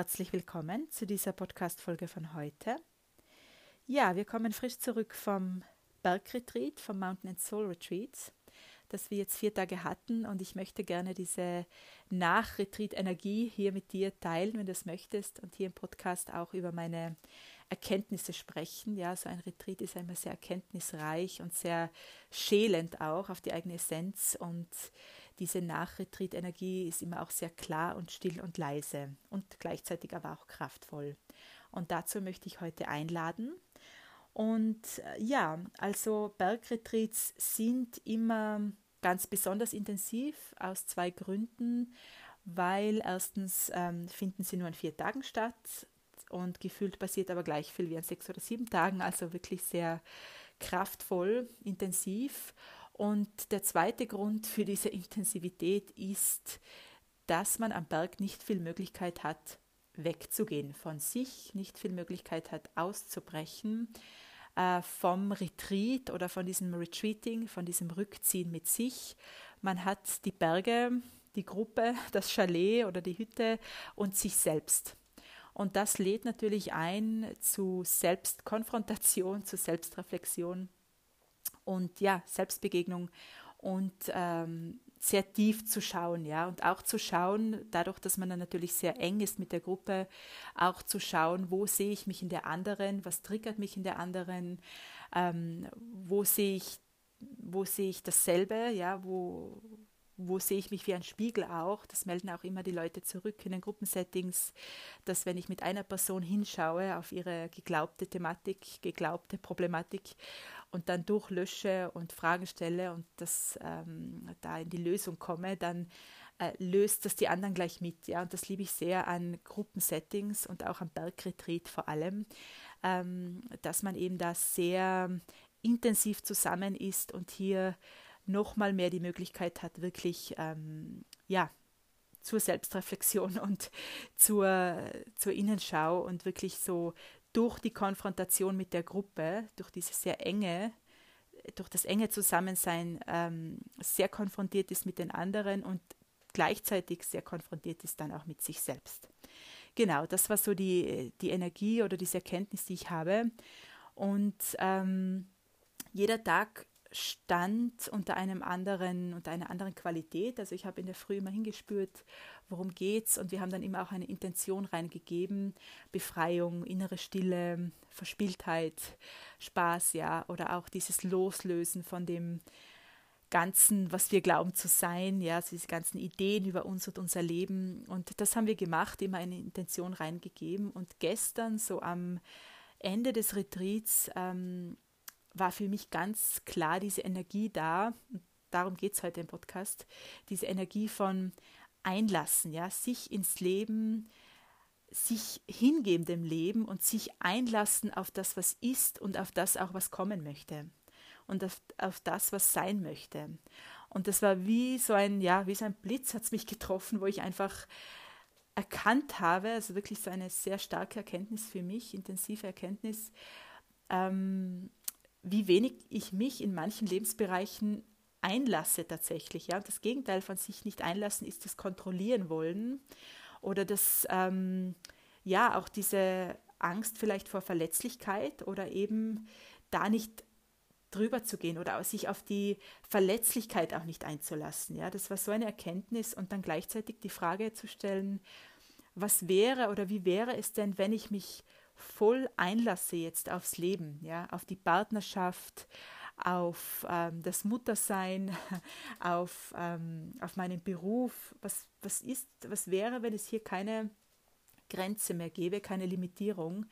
Herzlich willkommen zu dieser Podcast-Folge von heute. Ja, wir kommen frisch zurück vom Bergretreat, vom Mountain and Soul Retreat, das wir jetzt vier Tage hatten und ich möchte gerne diese Nach-Retreat-Energie hier mit dir teilen, wenn du es möchtest und hier im Podcast auch über meine Erkenntnisse sprechen. Ja, so ein Retreat ist immer sehr erkenntnisreich und sehr schälend auch auf die eigene Essenz und diese Nachretreat-Energie ist immer auch sehr klar und still und leise und gleichzeitig aber auch kraftvoll. Und dazu möchte ich heute einladen. Und äh, ja, also Bergretreats sind immer ganz besonders intensiv aus zwei Gründen, weil erstens ähm, finden sie nur in vier Tagen statt und gefühlt passiert aber gleich viel wie an sechs oder sieben Tagen, also wirklich sehr kraftvoll, intensiv. Und der zweite Grund für diese Intensivität ist, dass man am Berg nicht viel Möglichkeit hat, wegzugehen von sich, nicht viel Möglichkeit hat, auszubrechen äh, vom Retreat oder von diesem Retreating, von diesem Rückziehen mit sich. Man hat die Berge, die Gruppe, das Chalet oder die Hütte und sich selbst. Und das lädt natürlich ein zu Selbstkonfrontation, zu Selbstreflexion und ja, Selbstbegegnung und ähm, sehr tief zu schauen, ja, und auch zu schauen, dadurch, dass man dann natürlich sehr eng ist mit der Gruppe, auch zu schauen, wo sehe ich mich in der anderen, was triggert mich in der anderen, ähm, wo sehe ich, wo sehe ich dasselbe, ja, wo, wo sehe ich mich wie ein Spiegel auch. Das melden auch immer die Leute zurück in den Gruppensettings, dass wenn ich mit einer Person hinschaue auf ihre geglaubte Thematik, geglaubte Problematik und dann durchlösche und Fragen stelle und das ähm, da in die Lösung komme, dann äh, löst das die anderen gleich mit. Ja? Und das liebe ich sehr an Gruppensettings und auch am Bergretreat vor allem, ähm, dass man eben da sehr intensiv zusammen ist und hier nochmal mehr die Möglichkeit hat, wirklich ähm, ja, zur Selbstreflexion und zur, zur Innenschau und wirklich so durch die Konfrontation mit der Gruppe, durch diese sehr enge, durch das enge Zusammensein ähm, sehr konfrontiert ist mit den anderen und gleichzeitig sehr konfrontiert ist dann auch mit sich selbst. Genau, das war so die, die Energie oder diese Erkenntnis, die ich habe. Und ähm, jeder Tag stand unter einem anderen, unter einer anderen Qualität. Also ich habe in der Früh immer hingespürt, worum geht's und wir haben dann immer auch eine Intention reingegeben, Befreiung, innere Stille, Verspieltheit, Spaß, ja, oder auch dieses Loslösen von dem Ganzen, was wir glauben zu sein, ja, also diese ganzen Ideen über uns und unser Leben. Und das haben wir gemacht, immer eine Intention reingegeben. Und gestern, so am Ende des Retreats, ähm, war für mich ganz klar diese Energie da, darum geht es heute im Podcast, diese Energie von Einlassen, ja, sich ins Leben, sich hingeben dem Leben und sich einlassen auf das, was ist und auf das auch, was kommen möchte und auf, auf das, was sein möchte. Und das war wie so ein, ja, wie so ein Blitz hat es mich getroffen, wo ich einfach erkannt habe, also wirklich so eine sehr starke Erkenntnis für mich, intensive Erkenntnis, ähm, wie wenig ich mich in manchen Lebensbereichen einlasse tatsächlich. Ja? Und das Gegenteil von sich nicht einlassen ist das Kontrollieren wollen oder das, ähm, ja, auch diese Angst vielleicht vor Verletzlichkeit oder eben da nicht drüber zu gehen oder sich auf die Verletzlichkeit auch nicht einzulassen. Ja, das war so eine Erkenntnis und dann gleichzeitig die Frage zu stellen, was wäre oder wie wäre es denn, wenn ich mich voll einlasse jetzt aufs Leben, ja, auf die Partnerschaft, auf ähm, das Muttersein, auf, ähm, auf meinen Beruf. Was, was ist, was wäre, wenn es hier keine Grenze mehr gäbe, keine Limitierung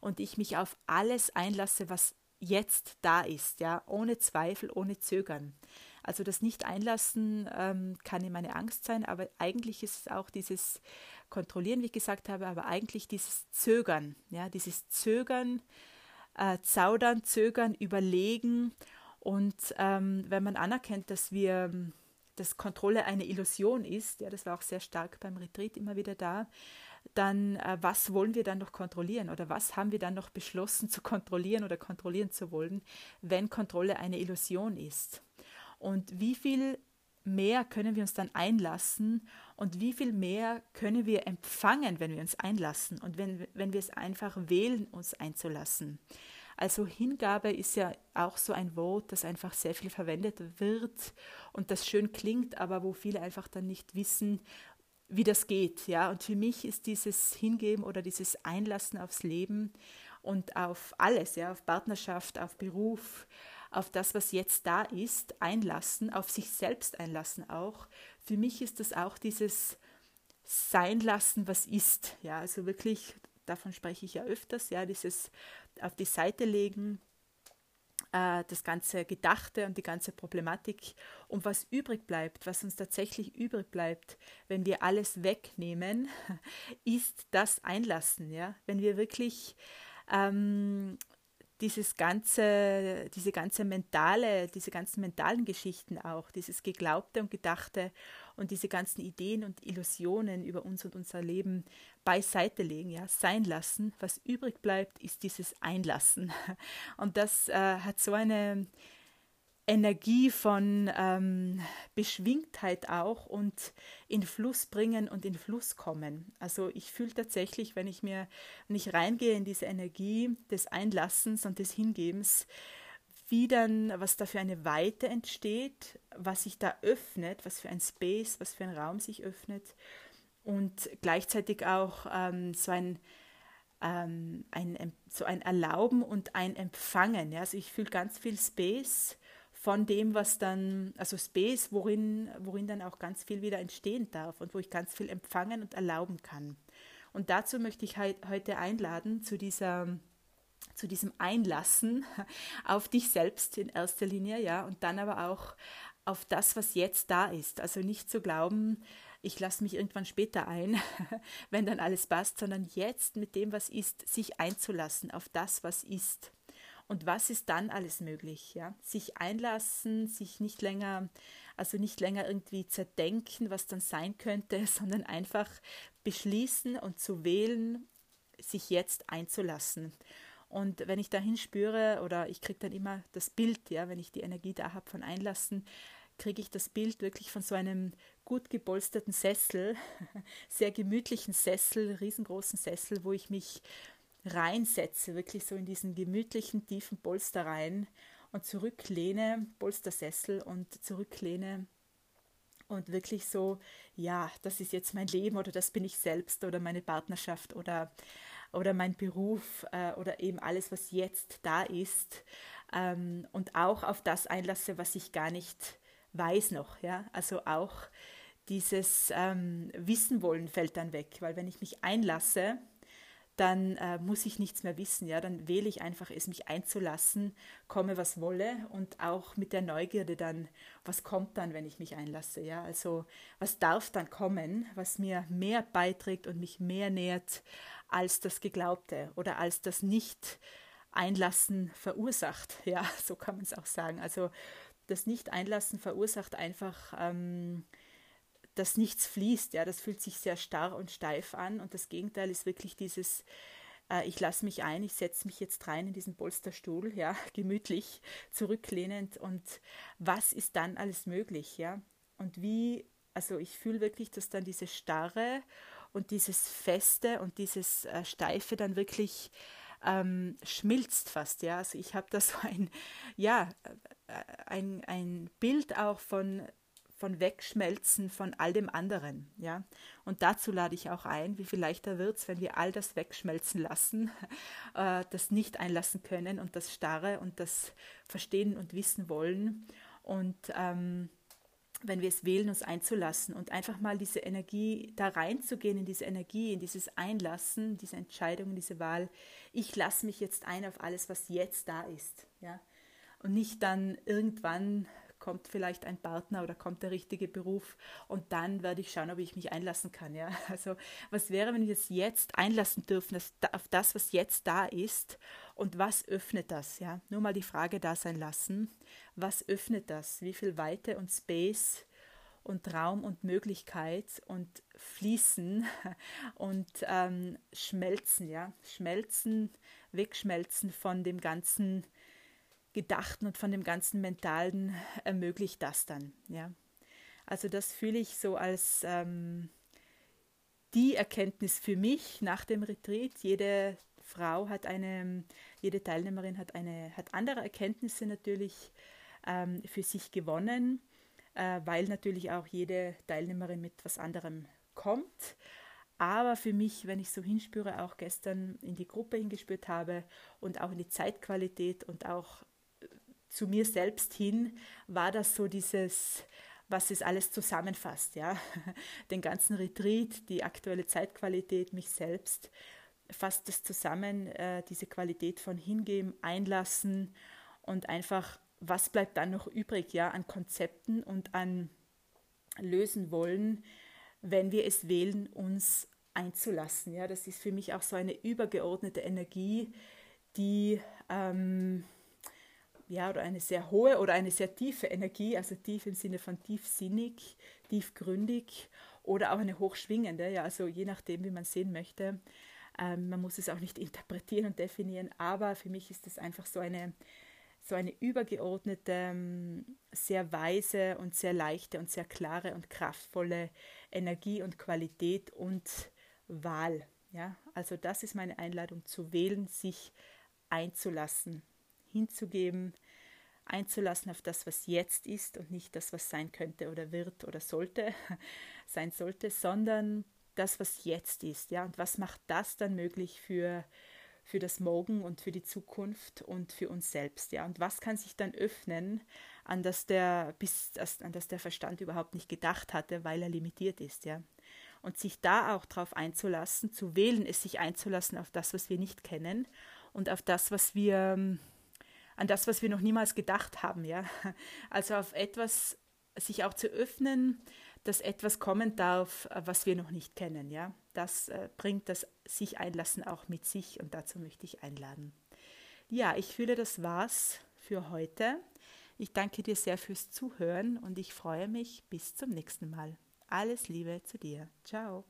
und ich mich auf alles einlasse, was jetzt da ist, ja, ohne Zweifel, ohne Zögern. Also das Nicht-Einlassen ähm, kann immer eine Angst sein, aber eigentlich ist es auch dieses Kontrollieren, wie ich gesagt habe, aber eigentlich dieses Zögern, ja, dieses Zögern, äh, Zaudern, Zögern, Überlegen. Und ähm, wenn man anerkennt, dass wir, dass Kontrolle eine Illusion ist, ja, das war auch sehr stark beim Retreat immer wieder da, dann äh, was wollen wir dann noch kontrollieren oder was haben wir dann noch beschlossen zu kontrollieren oder kontrollieren zu wollen, wenn Kontrolle eine Illusion ist? Und wie viel mehr können wir uns dann einlassen und wie viel mehr können wir empfangen, wenn wir uns einlassen und wenn, wenn wir es einfach wählen, uns einzulassen. Also Hingabe ist ja auch so ein Wort, das einfach sehr viel verwendet wird und das schön klingt, aber wo viele einfach dann nicht wissen, wie das geht. Ja? Und für mich ist dieses Hingeben oder dieses Einlassen aufs Leben und auf alles, ja, auf Partnerschaft, auf Beruf, auf das, was jetzt da ist, einlassen, auf sich selbst einlassen auch. Für mich ist das auch dieses Sein lassen, was ist. Ja, also wirklich, davon spreche ich ja öfters, ja, dieses auf die Seite legen, äh, das ganze Gedachte und die ganze Problematik. Und was übrig bleibt, was uns tatsächlich übrig bleibt, wenn wir alles wegnehmen, ist das Einlassen. Ja? Wenn wir wirklich ähm, dieses ganze, diese ganze mentale, diese ganzen mentalen Geschichten auch, dieses Geglaubte und Gedachte und diese ganzen Ideen und Illusionen über uns und unser Leben beiseite legen, ja, sein lassen. Was übrig bleibt, ist dieses Einlassen. Und das äh, hat so eine Energie von ähm, Beschwingtheit auch und in Fluss bringen und in Fluss kommen. Also ich fühle tatsächlich, wenn ich mir, wenn ich reingehe in diese Energie des Einlassens und des Hingebens, wie dann, was da für eine Weite entsteht, was sich da öffnet, was für ein Space, was für ein Raum sich öffnet und gleichzeitig auch ähm, so ein ähm, ein, so ein Erlauben und ein Empfangen. Ja? Also ich fühle ganz viel Space von dem, was dann, also Space, worin, worin dann auch ganz viel wieder entstehen darf und wo ich ganz viel empfangen und erlauben kann. Und dazu möchte ich heute einladen zu dieser zu diesem Einlassen auf dich selbst in erster Linie, ja, und dann aber auch auf das, was jetzt da ist. Also nicht zu glauben, ich lasse mich irgendwann später ein, wenn dann alles passt, sondern jetzt mit dem, was ist, sich einzulassen auf das, was ist. Und was ist dann alles möglich? Ja? Sich einlassen, sich nicht länger, also nicht länger irgendwie zerdenken, was dann sein könnte, sondern einfach beschließen und zu wählen, sich jetzt einzulassen. Und wenn ich dahin spüre, oder ich kriege dann immer das Bild, ja, wenn ich die Energie da habe von Einlassen, kriege ich das Bild wirklich von so einem gut gepolsterten Sessel, sehr gemütlichen Sessel, riesengroßen Sessel, wo ich mich reinsetze, wirklich so in diesen gemütlichen, tiefen Polster rein und zurücklehne, Polstersessel und zurücklehne und wirklich so, ja, das ist jetzt mein Leben oder das bin ich selbst oder meine Partnerschaft oder, oder mein Beruf äh, oder eben alles, was jetzt da ist ähm, und auch auf das einlasse, was ich gar nicht weiß noch, ja, also auch dieses ähm, Wissen wollen fällt dann weg, weil wenn ich mich einlasse, dann äh, muss ich nichts mehr wissen. Ja, dann wähle ich einfach es, mich einzulassen, komme was wolle und auch mit der Neugierde dann, was kommt dann, wenn ich mich einlasse. Ja, also was darf dann kommen, was mir mehr beiträgt und mich mehr nährt als das Geglaubte oder als das Nicht-Einlassen verursacht. Ja, so kann man es auch sagen. Also das Nicht-Einlassen verursacht einfach ähm, dass nichts fließt. Ja, das fühlt sich sehr starr und steif an. Und das Gegenteil ist wirklich dieses, äh, ich lasse mich ein, ich setze mich jetzt rein in diesen Polsterstuhl, ja, gemütlich, zurücklehnend. Und was ist dann alles möglich, ja? Und wie, also ich fühle wirklich, dass dann diese Starre und dieses Feste und dieses äh, Steife dann wirklich ähm, schmilzt fast, ja. Also ich habe da so ein, ja, äh, ein, ein Bild auch von von Wegschmelzen von all dem anderen. Ja? Und dazu lade ich auch ein, wie viel leichter wird es, wenn wir all das wegschmelzen lassen, äh, das nicht einlassen können und das Starre und das Verstehen und Wissen wollen. Und ähm, wenn wir es wählen, uns einzulassen und einfach mal diese Energie, da reinzugehen in diese Energie, in dieses Einlassen, diese Entscheidung, diese Wahl. Ich lasse mich jetzt ein auf alles, was jetzt da ist. Ja? Und nicht dann irgendwann kommt vielleicht ein Partner oder kommt der richtige Beruf und dann werde ich schauen, ob ich mich einlassen kann. Ja? Also was wäre, wenn wir es jetzt einlassen dürfen auf das, was jetzt da ist und was öffnet das? Ja? Nur mal die Frage da sein lassen. Was öffnet das? Wie viel Weite und Space und Raum und Möglichkeit und Fließen und ähm, Schmelzen, ja, Schmelzen, Wegschmelzen von dem ganzen Gedachten und von dem ganzen Mentalen ermöglicht das dann. Ja. Also das fühle ich so als ähm, die Erkenntnis für mich nach dem Retreat. Jede Frau hat eine, jede Teilnehmerin hat eine, hat andere Erkenntnisse natürlich ähm, für sich gewonnen, äh, weil natürlich auch jede Teilnehmerin mit was anderem kommt. Aber für mich, wenn ich so hinspüre, auch gestern in die Gruppe hingespürt habe und auch in die Zeitqualität und auch zu mir selbst hin, war das so dieses, was es alles zusammenfasst, ja. Den ganzen Retreat, die aktuelle Zeitqualität, mich selbst, fasst es zusammen, äh, diese Qualität von Hingeben, Einlassen und einfach, was bleibt dann noch übrig, ja, an Konzepten und an lösen wollen, wenn wir es wählen, uns einzulassen. Ja, das ist für mich auch so eine übergeordnete Energie, die ähm, ja, oder eine sehr hohe oder eine sehr tiefe Energie, also tief im Sinne von tiefsinnig, tiefgründig oder auch eine hochschwingende, ja, also je nachdem, wie man sehen möchte. Ähm, man muss es auch nicht interpretieren und definieren, aber für mich ist es einfach so eine, so eine übergeordnete, ähm, sehr weise und sehr leichte und sehr klare und kraftvolle Energie und Qualität und Wahl. Ja? Also das ist meine Einladung zu wählen, sich einzulassen, hinzugeben, einzulassen auf das, was jetzt ist und nicht das, was sein könnte oder wird oder sollte, sein sollte, sondern das, was jetzt ist. Ja? Und was macht das dann möglich für, für das Morgen und für die Zukunft und für uns selbst? Ja? Und was kann sich dann öffnen, an das der, bis, an das der Verstand überhaupt nicht gedacht hatte, weil er limitiert ist? Ja? Und sich da auch darauf einzulassen, zu wählen, es sich einzulassen auf das, was wir nicht kennen und auf das, was wir an das, was wir noch niemals gedacht haben, ja. Also auf etwas sich auch zu öffnen, dass etwas kommen darf, was wir noch nicht kennen, ja. Das äh, bringt das sich einlassen auch mit sich und dazu möchte ich einladen. Ja, ich fühle, das war's für heute. Ich danke dir sehr fürs Zuhören und ich freue mich bis zum nächsten Mal. Alles Liebe zu dir. Ciao.